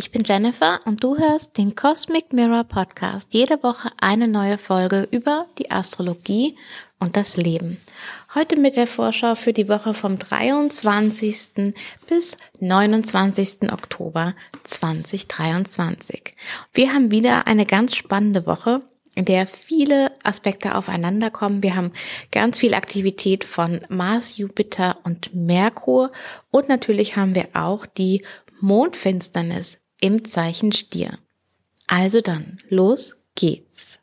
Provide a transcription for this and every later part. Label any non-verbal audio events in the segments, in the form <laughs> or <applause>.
Ich bin Jennifer und du hörst den Cosmic Mirror Podcast. Jede Woche eine neue Folge über die Astrologie und das Leben. Heute mit der Vorschau für die Woche vom 23. bis 29. Oktober 2023. Wir haben wieder eine ganz spannende Woche in der viele Aspekte aufeinander kommen. Wir haben ganz viel Aktivität von Mars, Jupiter und Merkur und natürlich haben wir auch die Mondfinsternis im Zeichen Stier. Also dann, los geht's.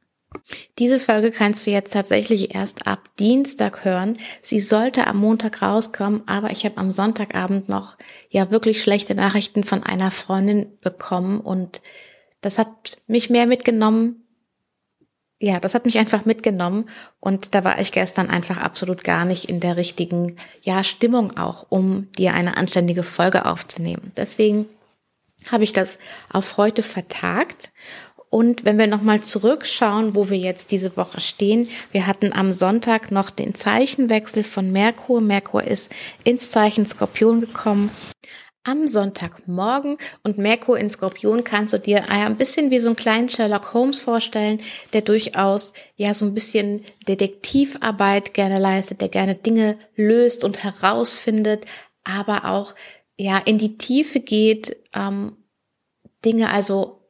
Diese Folge kannst du jetzt tatsächlich erst ab Dienstag hören. Sie sollte am Montag rauskommen, aber ich habe am Sonntagabend noch ja wirklich schlechte Nachrichten von einer Freundin bekommen und das hat mich mehr mitgenommen. Ja, das hat mich einfach mitgenommen und da war ich gestern einfach absolut gar nicht in der richtigen ja Stimmung auch, um dir eine anständige Folge aufzunehmen. Deswegen habe ich das auf heute vertagt. Und wenn wir nochmal zurückschauen, wo wir jetzt diese Woche stehen, wir hatten am Sonntag noch den Zeichenwechsel von Merkur. Merkur ist ins Zeichen Skorpion gekommen. Am Sonntagmorgen und Merkur in Skorpion kannst du dir ein bisschen wie so einen kleinen Sherlock Holmes vorstellen, der durchaus ja so ein bisschen Detektivarbeit gerne leistet, der gerne Dinge löst und herausfindet, aber auch ja in die Tiefe geht, ähm, Dinge also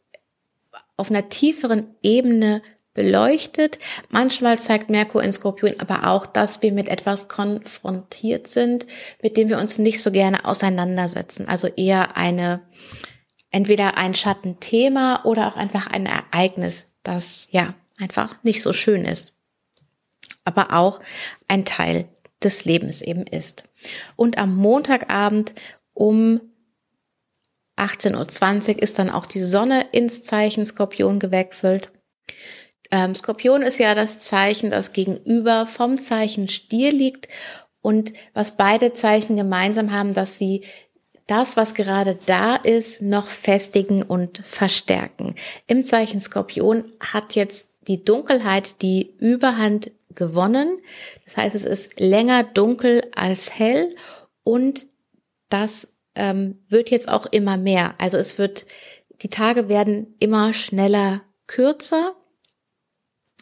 auf einer tieferen Ebene beleuchtet. Manchmal zeigt Merkur in Skorpion aber auch, dass wir mit etwas konfrontiert sind, mit dem wir uns nicht so gerne auseinandersetzen. Also eher eine, entweder ein Schattenthema oder auch einfach ein Ereignis, das ja einfach nicht so schön ist. Aber auch ein Teil des Lebens eben ist. Und am Montagabend um 18.20 Uhr ist dann auch die Sonne ins Zeichen Skorpion gewechselt. Ähm, Skorpion ist ja das Zeichen, das gegenüber vom Zeichen Stier liegt und was beide Zeichen gemeinsam haben, dass sie das, was gerade da ist, noch festigen und verstärken. Im Zeichen Skorpion hat jetzt die Dunkelheit die Überhand gewonnen. Das heißt, es ist länger dunkel als hell und das ähm, wird jetzt auch immer mehr. Also es wird, die Tage werden immer schneller kürzer,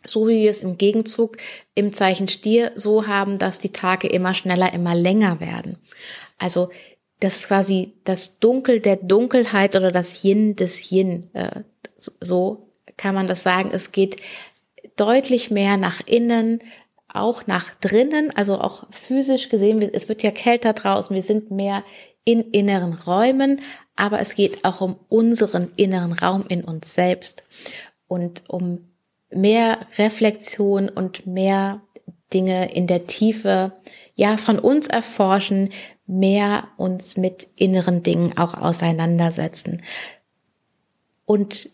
so wie wir es im Gegenzug im Zeichen Stier so haben, dass die Tage immer schneller, immer länger werden. Also das ist quasi das Dunkel der Dunkelheit oder das Yin des Yin. Äh, so kann man das sagen. Es geht deutlich mehr nach innen, auch nach drinnen, also auch physisch gesehen, es wird ja kälter draußen, wir sind mehr in inneren Räumen, aber es geht auch um unseren inneren Raum in uns selbst und um mehr Reflexion und mehr Dinge in der Tiefe, ja, von uns erforschen, mehr uns mit inneren Dingen auch auseinandersetzen. Und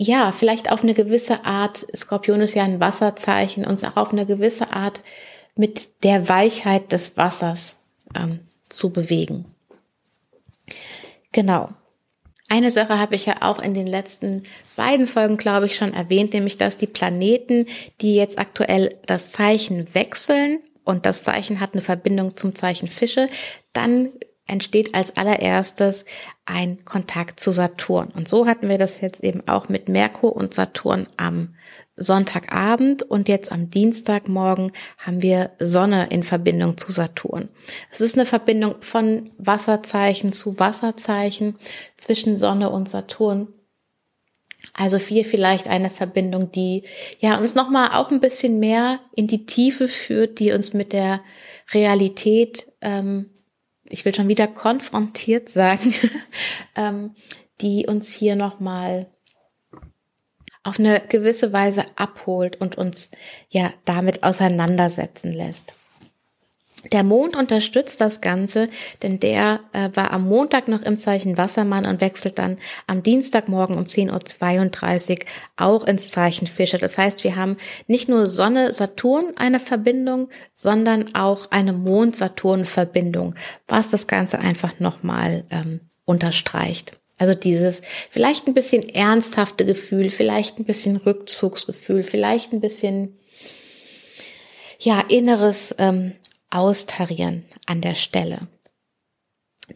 ja, vielleicht auf eine gewisse Art, Skorpion ist ja ein Wasserzeichen, uns auch auf eine gewisse Art mit der Weichheit des Wassers ähm, zu bewegen. Genau. Eine Sache habe ich ja auch in den letzten beiden Folgen, glaube ich, schon erwähnt, nämlich dass die Planeten, die jetzt aktuell das Zeichen wechseln und das Zeichen hat eine Verbindung zum Zeichen Fische, dann entsteht als allererstes ein Kontakt zu Saturn. Und so hatten wir das jetzt eben auch mit Merkur und Saturn am Sonntagabend und jetzt am Dienstagmorgen haben wir Sonne in Verbindung zu Saturn. Es ist eine Verbindung von Wasserzeichen zu Wasserzeichen zwischen Sonne und Saturn. Also viel vielleicht eine Verbindung, die ja uns nochmal auch ein bisschen mehr in die Tiefe führt, die uns mit der Realität ähm, ich will schon wieder konfrontiert sagen, <laughs> ähm, die uns hier nochmal auf eine gewisse Weise abholt und uns ja damit auseinandersetzen lässt. Der Mond unterstützt das Ganze, denn der äh, war am Montag noch im Zeichen Wassermann und wechselt dann am Dienstagmorgen um 10.32 Uhr auch ins Zeichen Fische. Das heißt, wir haben nicht nur Sonne-Saturn eine Verbindung, sondern auch eine Mond-Saturn-Verbindung, was das Ganze einfach nochmal ähm, unterstreicht. Also dieses vielleicht ein bisschen ernsthafte Gefühl, vielleicht ein bisschen Rückzugsgefühl, vielleicht ein bisschen ja inneres ähm, austarieren an der Stelle.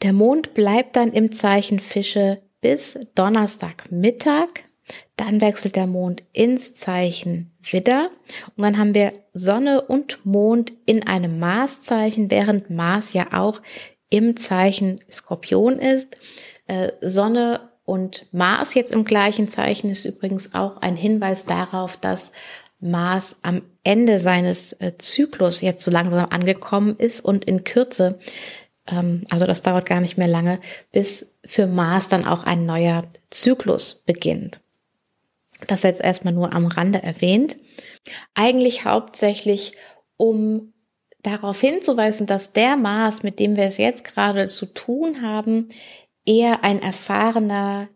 Der Mond bleibt dann im Zeichen Fische bis Donnerstagmittag. Dann wechselt der Mond ins Zeichen Widder und dann haben wir Sonne und Mond in einem Marszeichen, während Mars ja auch im Zeichen Skorpion ist. Äh, Sonne und Mars jetzt im gleichen Zeichen ist übrigens auch ein Hinweis darauf, dass Mars am Ende seines äh, Zyklus jetzt so langsam angekommen ist und in Kürze, also das dauert gar nicht mehr lange, bis für Mars dann auch ein neuer Zyklus beginnt. Das jetzt erstmal nur am Rande erwähnt. Eigentlich hauptsächlich, um darauf hinzuweisen, dass der Mars, mit dem wir es jetzt gerade zu tun haben, eher ein erfahrener,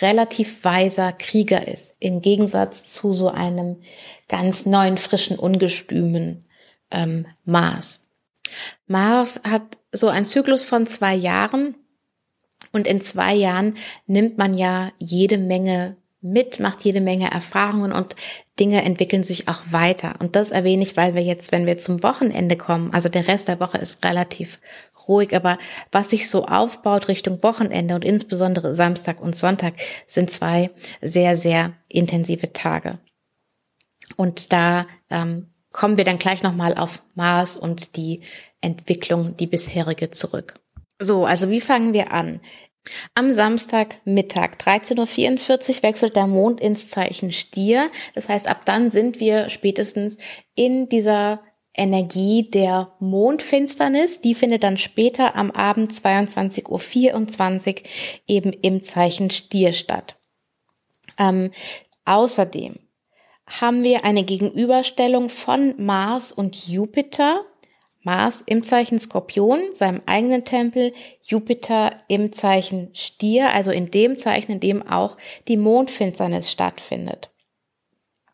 relativ weiser Krieger ist, im Gegensatz zu so einem ganz neuen, frischen, ungestümen ähm, Mars. Mars hat so einen Zyklus von zwei Jahren und in zwei Jahren nimmt man ja jede Menge mit, macht jede Menge Erfahrungen und Dinge entwickeln sich auch weiter. Und das erwähne ich, weil wir jetzt, wenn wir zum Wochenende kommen, also der Rest der Woche ist relativ ruhig, aber was sich so aufbaut Richtung Wochenende und insbesondere Samstag und Sonntag sind zwei sehr, sehr intensive Tage. Und da ähm, kommen wir dann gleich nochmal auf Mars und die Entwicklung, die bisherige zurück. So, also wie fangen wir an? Am Samstagmittag 13.44 Uhr wechselt der Mond ins Zeichen Stier. Das heißt, ab dann sind wir spätestens in dieser Energie der Mondfinsternis. Die findet dann später am Abend 22.24 Uhr eben im Zeichen Stier statt. Ähm, außerdem haben wir eine Gegenüberstellung von Mars und Jupiter Mars im Zeichen Skorpion, seinem eigenen Tempel, Jupiter im Zeichen Stier, also in dem Zeichen, in dem auch die Mondfinsternis stattfindet.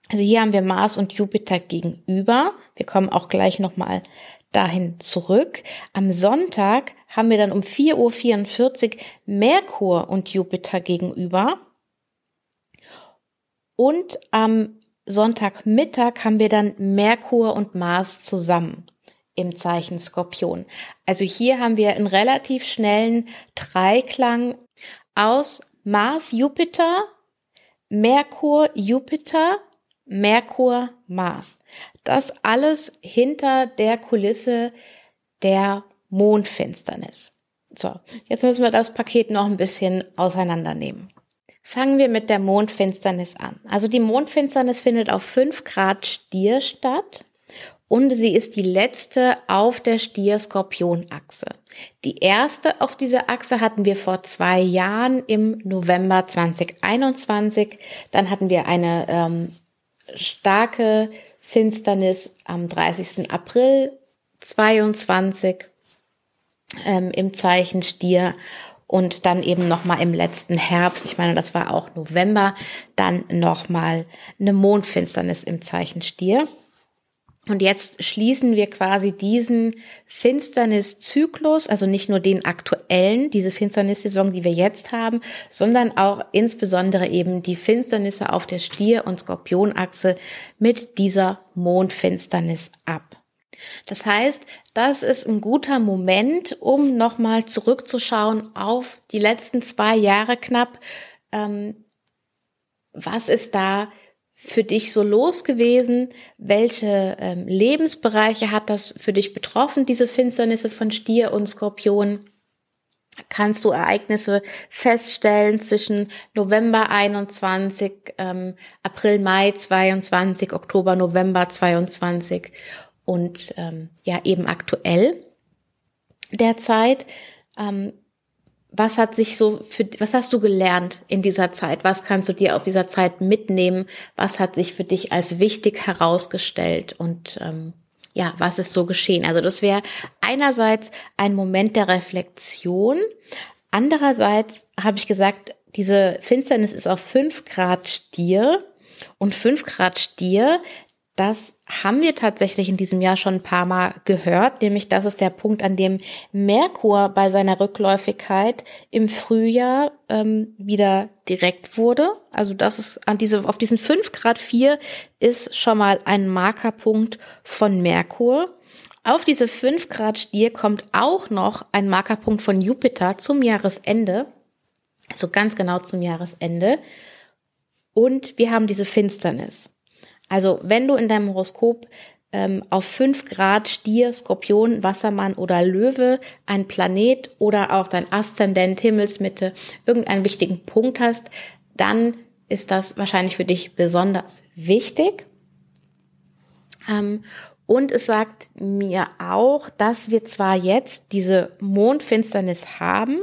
Also hier haben wir Mars und Jupiter gegenüber. Wir kommen auch gleich nochmal dahin zurück. Am Sonntag haben wir dann um 4.44 Uhr Merkur und Jupiter gegenüber. Und am Sonntagmittag haben wir dann Merkur und Mars zusammen im Zeichen Skorpion. Also hier haben wir einen relativ schnellen Dreiklang aus Mars, Jupiter, Merkur, Jupiter, Merkur, Mars. Das alles hinter der Kulisse der Mondfinsternis. So, jetzt müssen wir das Paket noch ein bisschen auseinandernehmen. Fangen wir mit der Mondfinsternis an. Also die Mondfinsternis findet auf 5 Grad Stier statt und sie ist die letzte auf der Stier-Skorpion-Achse. Die erste auf dieser Achse hatten wir vor zwei Jahren im November 2021. Dann hatten wir eine ähm, starke Finsternis am 30. April 22 ähm, im Zeichen Stier und dann eben noch mal im letzten Herbst, ich meine, das war auch November, dann noch mal eine Mondfinsternis im Zeichen Stier. Und jetzt schließen wir quasi diesen Finsterniszyklus, also nicht nur den aktuellen, diese Finsternissaison, die wir jetzt haben, sondern auch insbesondere eben die Finsternisse auf der Stier- und Skorpionachse mit dieser Mondfinsternis ab. Das heißt, das ist ein guter Moment, um nochmal zurückzuschauen auf die letzten zwei Jahre knapp. Ähm, was ist da für dich so los gewesen? Welche ähm, Lebensbereiche hat das für dich betroffen, diese Finsternisse von Stier und Skorpion? Kannst du Ereignisse feststellen zwischen November 21, ähm, April, Mai 22, Oktober, November 22 und ähm, ja eben aktuell derzeit? Ähm, was hat sich so für, was hast du gelernt in dieser Zeit? Was kannst du dir aus dieser Zeit mitnehmen? Was hat sich für dich als wichtig herausgestellt? Und ähm, ja, was ist so geschehen? Also das wäre einerseits ein Moment der Reflexion. Andererseits habe ich gesagt, diese Finsternis ist auf fünf Grad Stier. Und fünf Grad Stier, das haben wir tatsächlich in diesem Jahr schon ein paar Mal gehört, nämlich das ist der Punkt, an dem Merkur bei seiner Rückläufigkeit im Frühjahr ähm, wieder direkt wurde. Also das ist an diese, auf diesen 5 Grad 4 ist schon mal ein Markerpunkt von Merkur. Auf diese 5 Grad Stier kommt auch noch ein Markerpunkt von Jupiter zum Jahresende, so also ganz genau zum Jahresende. Und wir haben diese Finsternis. Also wenn du in deinem Horoskop ähm, auf 5 Grad Stier, Skorpion, Wassermann oder Löwe ein Planet oder auch dein Aszendent, Himmelsmitte, irgendeinen wichtigen Punkt hast, dann ist das wahrscheinlich für dich besonders wichtig. Ähm, und es sagt mir auch, dass wir zwar jetzt diese Mondfinsternis haben,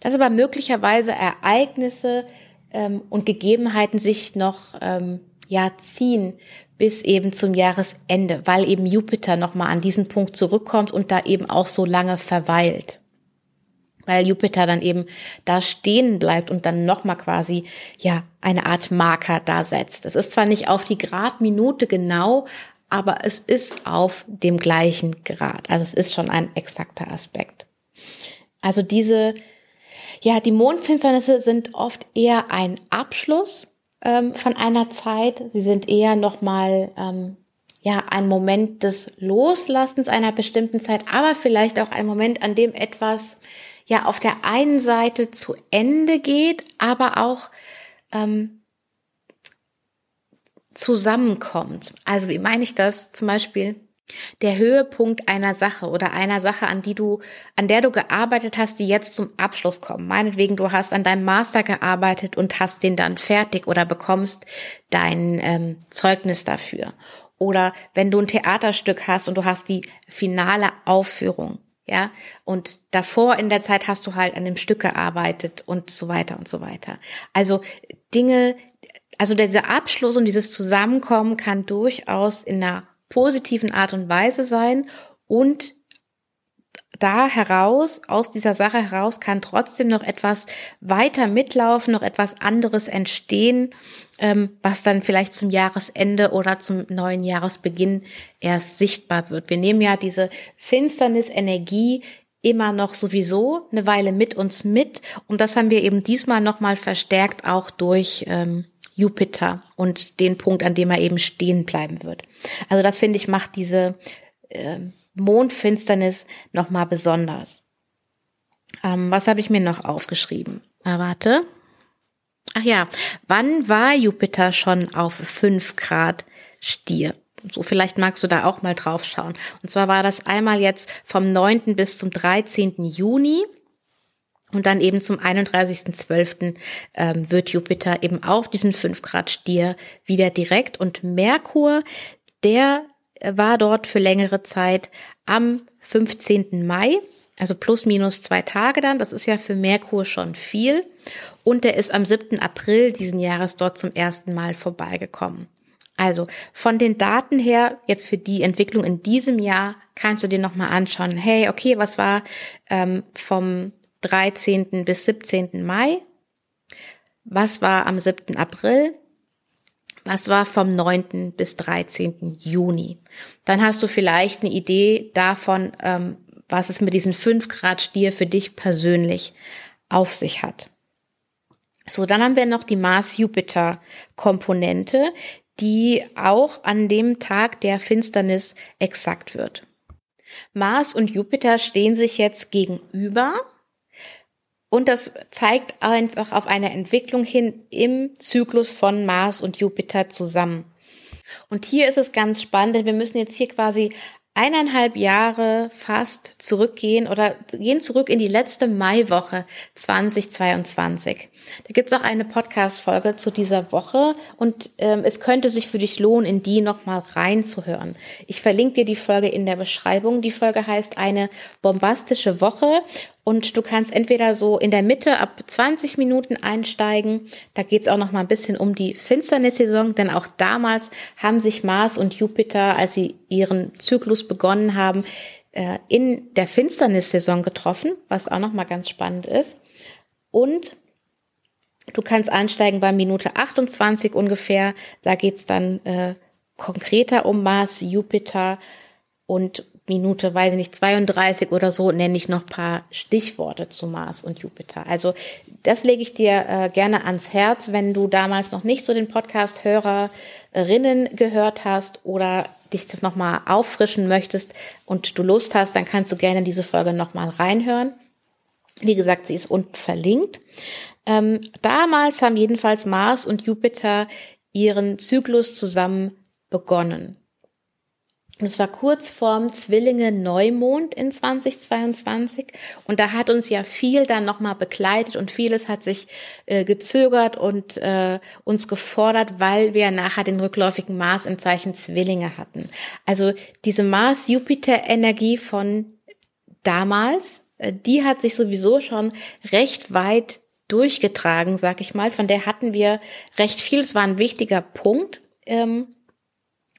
dass aber möglicherweise Ereignisse ähm, und Gegebenheiten sich noch ähm, ja ziehen bis eben zum Jahresende, weil eben Jupiter nochmal an diesen Punkt zurückkommt und da eben auch so lange verweilt. Weil Jupiter dann eben da stehen bleibt und dann nochmal quasi, ja, eine Art Marker da setzt. Es ist zwar nicht auf die Gradminute genau, aber es ist auf dem gleichen Grad. Also es ist schon ein exakter Aspekt. Also diese, ja, die Mondfinsternisse sind oft eher ein Abschluss ähm, von einer Zeit. Sie sind eher nochmal, ähm, ja, ein Moment des Loslassens einer bestimmten Zeit, aber vielleicht auch ein Moment, an dem etwas, ja, auf der einen Seite zu Ende geht, aber auch, ähm, zusammenkommt. Also wie meine ich das? Zum Beispiel der Höhepunkt einer Sache oder einer Sache, an die du, an der du gearbeitet hast, die jetzt zum Abschluss kommen. Meinetwegen, du hast an deinem Master gearbeitet und hast den dann fertig oder bekommst dein ähm, Zeugnis dafür. Oder wenn du ein Theaterstück hast und du hast die finale Aufführung, ja, und davor in der Zeit hast du halt an dem Stück gearbeitet und so weiter und so weiter. Also Dinge, also dieser Abschluss und dieses Zusammenkommen kann durchaus in einer positiven Art und Weise sein und da heraus, aus dieser Sache heraus, kann trotzdem noch etwas weiter mitlaufen, noch etwas anderes entstehen, ähm, was dann vielleicht zum Jahresende oder zum neuen Jahresbeginn erst sichtbar wird. Wir nehmen ja diese Finsternis-Energie immer noch sowieso eine Weile mit uns mit und das haben wir eben diesmal nochmal verstärkt auch durch ähm, Jupiter und den Punkt, an dem er eben stehen bleiben wird. Also das finde ich macht diese äh, Mondfinsternis noch mal besonders. Ähm, was habe ich mir noch aufgeschrieben? Ah, warte. Ach ja, wann war Jupiter schon auf 5 Grad Stier? So vielleicht magst du da auch mal drauf schauen. Und zwar war das einmal jetzt vom 9. bis zum 13. Juni und dann eben zum 31.12. Ähm, wird Jupiter eben auf diesen 5 Grad Stier wieder direkt. Und Merkur, der war dort für längere Zeit am 15. Mai, also plus minus zwei Tage dann. Das ist ja für Merkur schon viel. Und der ist am 7. April diesen Jahres dort zum ersten Mal vorbeigekommen. Also von den Daten her, jetzt für die Entwicklung in diesem Jahr, kannst du dir nochmal anschauen, hey, okay, was war ähm, vom 13. bis 17. Mai? Was war am 7. April? Was war vom 9. bis 13. Juni? Dann hast du vielleicht eine Idee davon, ähm, was es mit diesen 5 Grad Stier für dich persönlich auf sich hat. So, dann haben wir noch die Mars-Jupiter-Komponente, die auch an dem Tag der Finsternis exakt wird. Mars und Jupiter stehen sich jetzt gegenüber und das zeigt einfach auf eine Entwicklung hin im Zyklus von Mars und Jupiter zusammen. Und hier ist es ganz spannend, denn wir müssen jetzt hier quasi eineinhalb Jahre fast zurückgehen oder gehen zurück in die letzte Maiwoche 2022. Da gibt's auch eine Podcast-Folge zu dieser Woche und ähm, es könnte sich für dich lohnen, in die nochmal reinzuhören. Ich verlinke dir die Folge in der Beschreibung. Die Folge heißt eine bombastische Woche und du kannst entweder so in der Mitte ab 20 Minuten einsteigen. Da geht's auch noch mal ein bisschen um die Finsternissaison, denn auch damals haben sich Mars und Jupiter, als sie ihren Zyklus begonnen haben, äh, in der Finsternissaison getroffen, was auch noch mal ganz spannend ist. Und Du kannst einsteigen bei Minute 28 ungefähr. Da geht's dann äh, konkreter um Mars, Jupiter und Minute, weiß ich nicht, 32 oder so, nenne ich noch paar Stichworte zu Mars und Jupiter. Also das lege ich dir äh, gerne ans Herz, wenn du damals noch nicht so den Podcast-Hörerinnen gehört hast oder dich das nochmal auffrischen möchtest und du Lust hast, dann kannst du gerne diese Folge nochmal reinhören. Wie gesagt, sie ist unten verlinkt. Ähm, damals haben jedenfalls Mars und Jupiter ihren Zyklus zusammen begonnen. Und es war kurz vorm Zwillinge Neumond in 2022. Und da hat uns ja viel dann nochmal begleitet und vieles hat sich äh, gezögert und äh, uns gefordert, weil wir nachher den rückläufigen Mars im Zeichen Zwillinge hatten. Also diese Mars-Jupiter-Energie von damals, äh, die hat sich sowieso schon recht weit durchgetragen, sag ich mal. Von der hatten wir recht viel. Es war ein wichtiger Punkt. Ähm,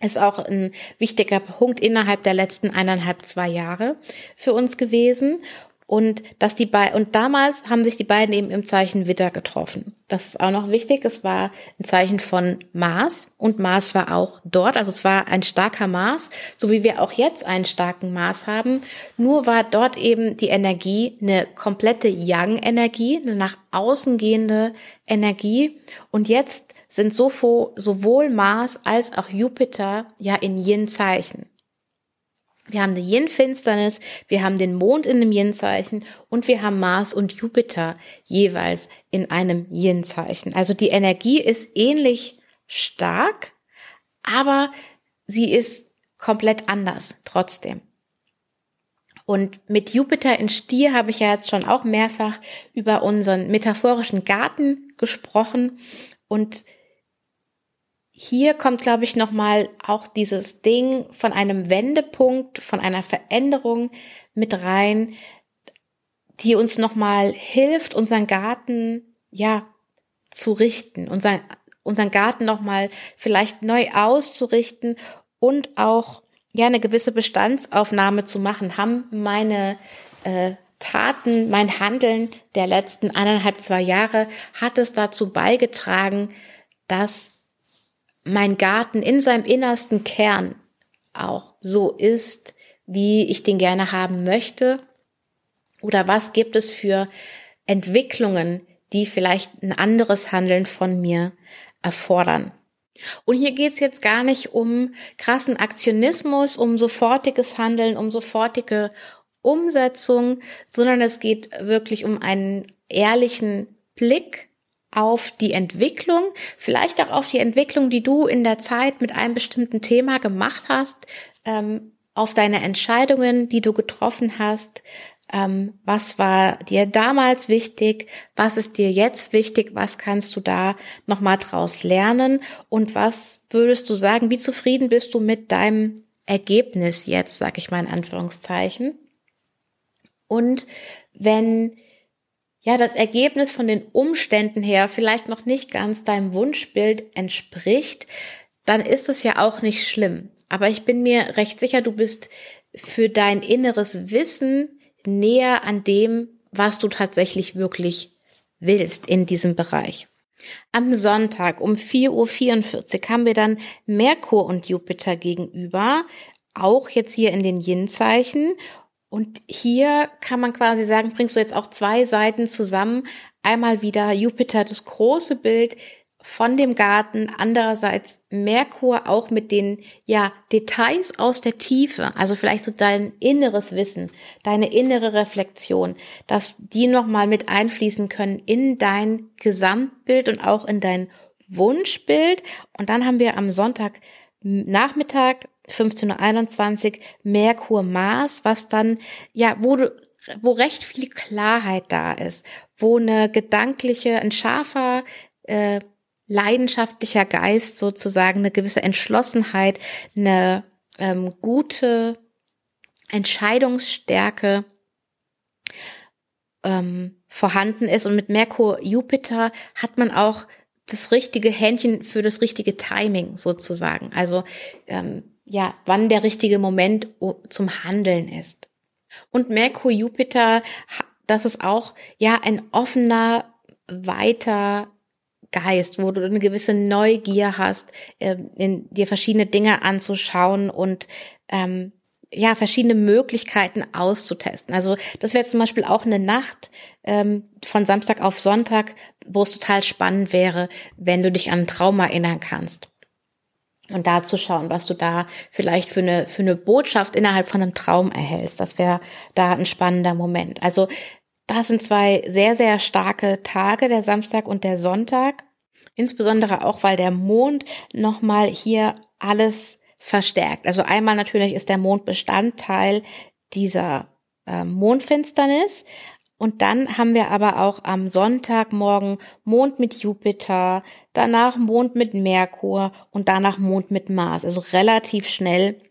ist auch ein wichtiger Punkt innerhalb der letzten eineinhalb, zwei Jahre für uns gewesen. Und dass die beiden, und damals haben sich die beiden eben im Zeichen Witter getroffen. Das ist auch noch wichtig. Es war ein Zeichen von Mars und Mars war auch dort. Also es war ein starker Mars, so wie wir auch jetzt einen starken Mars haben. Nur war dort eben die Energie eine komplette Yang-Energie, eine nach außen gehende Energie. Und jetzt sind sowohl Mars als auch Jupiter ja in Yin-Zeichen. Wir haben eine Yin-Finsternis, wir haben den Mond in einem Yin-Zeichen und wir haben Mars und Jupiter jeweils in einem Yin-Zeichen. Also die Energie ist ähnlich stark, aber sie ist komplett anders trotzdem. Und mit Jupiter in Stier habe ich ja jetzt schon auch mehrfach über unseren metaphorischen Garten gesprochen und hier kommt, glaube ich, nochmal auch dieses Ding von einem Wendepunkt, von einer Veränderung mit rein, die uns nochmal hilft, unseren Garten, ja, zu richten, unseren, unseren Garten nochmal vielleicht neu auszurichten und auch, ja, eine gewisse Bestandsaufnahme zu machen. Haben meine äh, Taten, mein Handeln der letzten eineinhalb, zwei Jahre, hat es dazu beigetragen, dass mein Garten in seinem innersten Kern auch so ist, wie ich den gerne haben möchte? Oder was gibt es für Entwicklungen, die vielleicht ein anderes Handeln von mir erfordern? Und hier geht's jetzt gar nicht um krassen Aktionismus, um sofortiges Handeln, um sofortige Umsetzung, sondern es geht wirklich um einen ehrlichen Blick auf die Entwicklung, vielleicht auch auf die Entwicklung, die du in der Zeit mit einem bestimmten Thema gemacht hast, ähm, auf deine Entscheidungen, die du getroffen hast. Ähm, was war dir damals wichtig? Was ist dir jetzt wichtig? Was kannst du da nochmal draus lernen? Und was würdest du sagen? Wie zufrieden bist du mit deinem Ergebnis jetzt, sag ich mal in Anführungszeichen? Und wenn ja, das Ergebnis von den Umständen her vielleicht noch nicht ganz deinem Wunschbild entspricht, dann ist es ja auch nicht schlimm. Aber ich bin mir recht sicher, du bist für dein inneres Wissen näher an dem, was du tatsächlich wirklich willst in diesem Bereich. Am Sonntag um 4.44 Uhr haben wir dann Merkur und Jupiter gegenüber, auch jetzt hier in den Yin-Zeichen. Und hier kann man quasi sagen, bringst du jetzt auch zwei Seiten zusammen. Einmal wieder Jupiter, das große Bild von dem Garten, andererseits Merkur auch mit den ja Details aus der Tiefe, also vielleicht so dein inneres Wissen, deine innere Reflexion, dass die noch mal mit einfließen können in dein Gesamtbild und auch in dein Wunschbild. Und dann haben wir am Sonntag Nachmittag 1521 Merkur Mars, was dann, ja, wo du, wo recht viel Klarheit da ist, wo eine gedankliche, ein scharfer, äh, leidenschaftlicher Geist sozusagen, eine gewisse Entschlossenheit, eine ähm, gute Entscheidungsstärke ähm, vorhanden ist. Und mit Merkur Jupiter hat man auch das richtige Händchen für das richtige Timing sozusagen. Also ähm, ja, wann der richtige Moment zum Handeln ist. Und Merkur Jupiter, das ist auch ja ein offener, weiter Geist, wo du eine gewisse Neugier hast, ähm, in dir verschiedene Dinge anzuschauen und ähm, ja, verschiedene Möglichkeiten auszutesten. Also das wäre zum Beispiel auch eine Nacht ähm, von Samstag auf Sonntag, wo es total spannend wäre, wenn du dich an einen Traum erinnern kannst. Und da zu schauen, was du da vielleicht für eine, für eine Botschaft innerhalb von einem Traum erhältst. Das wäre da ein spannender Moment. Also das sind zwei sehr, sehr starke Tage, der Samstag und der Sonntag. Insbesondere auch, weil der Mond nochmal hier alles verstärkt. Also einmal natürlich ist der Mond Bestandteil dieser äh, Mondfinsternis. Und dann haben wir aber auch am Sonntagmorgen Mond mit Jupiter, danach Mond mit Merkur und danach Mond mit Mars. Also relativ schnell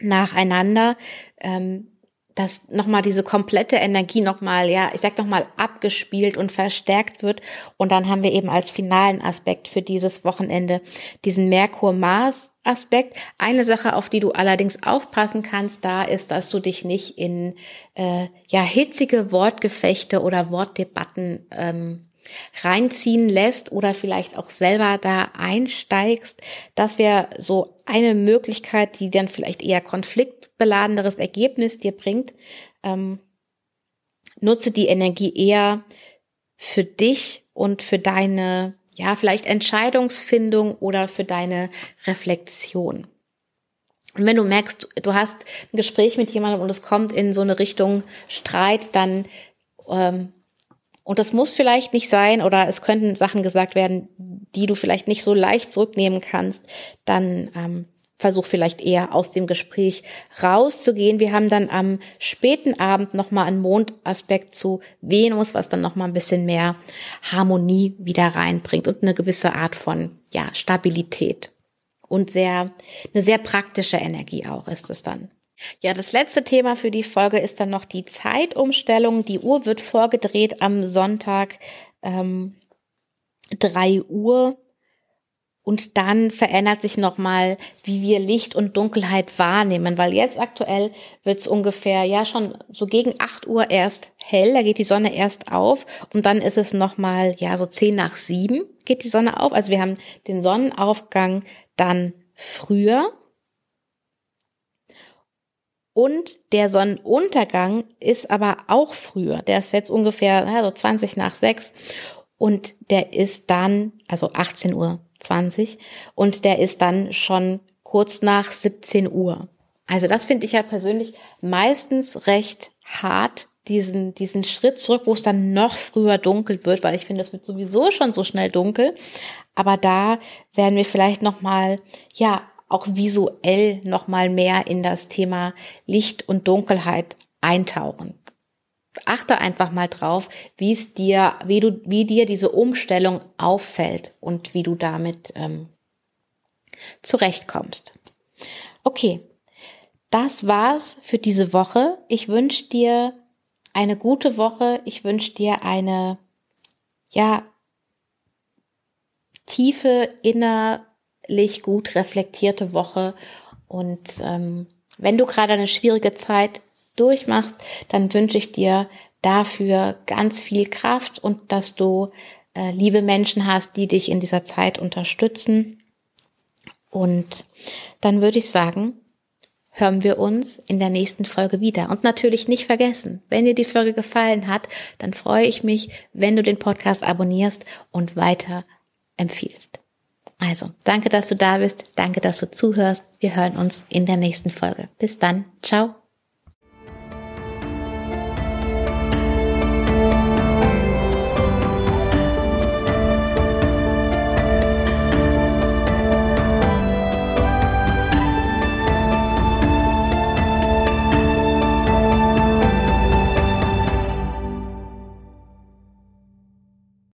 nacheinander. Ähm, dass nochmal diese komplette Energie nochmal, ja, ich sag nochmal abgespielt und verstärkt wird. Und dann haben wir eben als finalen Aspekt für dieses Wochenende diesen Merkur-Mars-Aspekt. Eine Sache, auf die du allerdings aufpassen kannst, da ist, dass du dich nicht in äh, ja hitzige Wortgefechte oder Wortdebatten ähm, reinziehen lässt oder vielleicht auch selber da einsteigst. Das wäre so eine Möglichkeit, die dann vielleicht eher konfliktbeladeneres Ergebnis dir bringt. Ähm, nutze die Energie eher für dich und für deine, ja, vielleicht Entscheidungsfindung oder für deine Reflexion. Und wenn du merkst, du hast ein Gespräch mit jemandem und es kommt in so eine Richtung Streit, dann ähm, und das muss vielleicht nicht sein oder es könnten Sachen gesagt werden, die du vielleicht nicht so leicht zurücknehmen kannst. Dann ähm, versuch vielleicht eher aus dem Gespräch rauszugehen. Wir haben dann am späten Abend nochmal einen Mondaspekt zu Venus, was dann nochmal ein bisschen mehr Harmonie wieder reinbringt und eine gewisse Art von ja, Stabilität. Und sehr, eine sehr praktische Energie auch ist es dann. Ja, das letzte Thema für die Folge ist dann noch die Zeitumstellung. Die Uhr wird vorgedreht am Sonntag ähm, 3 Uhr. Und dann verändert sich nochmal, wie wir Licht und Dunkelheit wahrnehmen, weil jetzt aktuell wird es ungefähr, ja schon so gegen 8 Uhr erst hell, da geht die Sonne erst auf und dann ist es nochmal, ja so 10 nach 7 geht die Sonne auf. Also wir haben den Sonnenaufgang dann früher und der Sonnenuntergang ist aber auch früher. Der ist jetzt ungefähr ja, so 20 nach 6. Und der ist dann, also 18 Uhr 20. Und der ist dann schon kurz nach 17 Uhr. Also das finde ich ja persönlich meistens recht hart, diesen, diesen Schritt zurück, wo es dann noch früher dunkel wird, weil ich finde, es wird sowieso schon so schnell dunkel. Aber da werden wir vielleicht nochmal, ja, auch visuell noch mal mehr in das Thema Licht und Dunkelheit eintauchen. Achte einfach mal drauf, wie es dir, wie du, wie dir diese Umstellung auffällt und wie du damit ähm, zurechtkommst. Okay, das war's für diese Woche. Ich wünsche dir eine gute Woche. Ich wünsche dir eine, ja, tiefe inner gut reflektierte Woche. Und ähm, wenn du gerade eine schwierige Zeit durchmachst, dann wünsche ich dir dafür ganz viel Kraft und dass du äh, liebe Menschen hast, die dich in dieser Zeit unterstützen. Und dann würde ich sagen, hören wir uns in der nächsten Folge wieder. Und natürlich nicht vergessen, wenn dir die Folge gefallen hat, dann freue ich mich, wenn du den Podcast abonnierst und weiter empfiehlst. Also, danke, dass du da bist. Danke, dass du zuhörst. Wir hören uns in der nächsten Folge. Bis dann. Ciao.